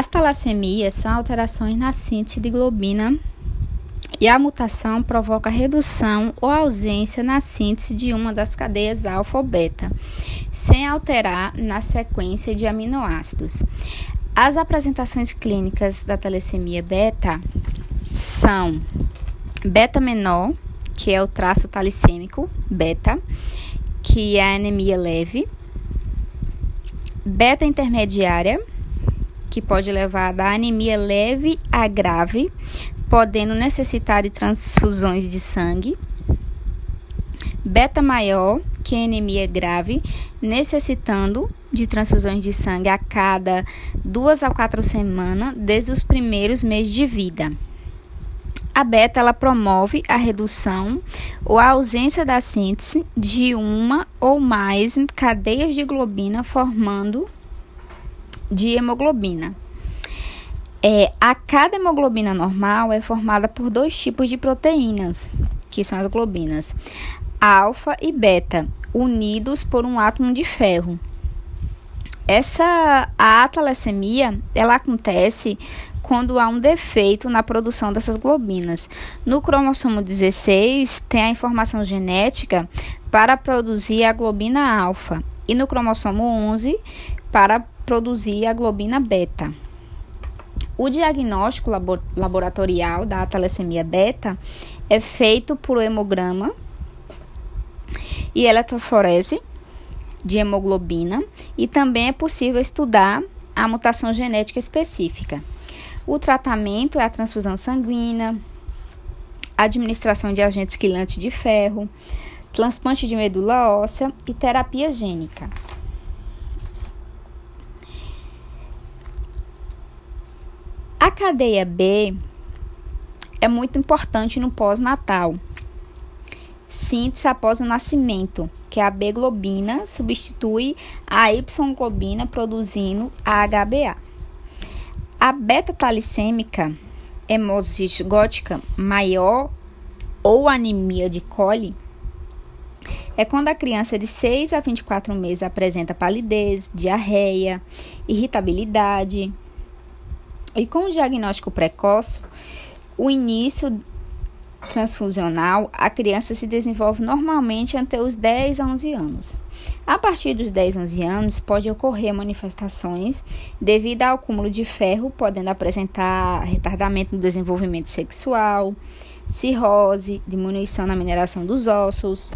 As talassemias são alterações na síntese de globina e a mutação provoca redução ou ausência na síntese de uma das cadeias alfa ou beta, sem alterar na sequência de aminoácidos. As apresentações clínicas da talassemia beta são beta menor, que é o traço talissêmico beta, que é a anemia leve, beta intermediária, que pode levar da anemia leve a grave, podendo necessitar de transfusões de sangue. Beta maior, que é anemia grave, necessitando de transfusões de sangue a cada duas a quatro semanas, desde os primeiros meses de vida. A beta ela promove a redução ou a ausência da síntese de uma ou mais cadeias de globina formando de hemoglobina. É, a cada hemoglobina normal é formada por dois tipos de proteínas, que são as globinas, alfa e beta, unidos por um átomo de ferro. Essa a atalassemia, ela acontece quando há um defeito na produção dessas globinas. No cromossomo 16 tem a informação genética para produzir a globina alfa e no cromossomo 11 para produzir a globina beta. O diagnóstico laboratorial da talassemia beta é feito por hemograma e eletroforese de hemoglobina e também é possível estudar a mutação genética específica. O tratamento é a transfusão sanguínea, administração de agentes quilantes de ferro, transplante de medula óssea e terapia gênica. A cadeia B é muito importante no pós-natal. Síntese após o nascimento, que a B-globina substitui a Y-globina produzindo a HBA. A beta-talissêmica hemocistogótica maior ou anemia de coli é quando a criança de 6 a 24 meses apresenta palidez, diarreia, irritabilidade, e com o diagnóstico precoce, o início transfusional, a criança se desenvolve normalmente até os 10 a 11 anos. A partir dos 10 a 11 anos, pode ocorrer manifestações devido ao acúmulo de ferro, podendo apresentar retardamento no desenvolvimento sexual, cirrose, diminuição na mineração dos ossos,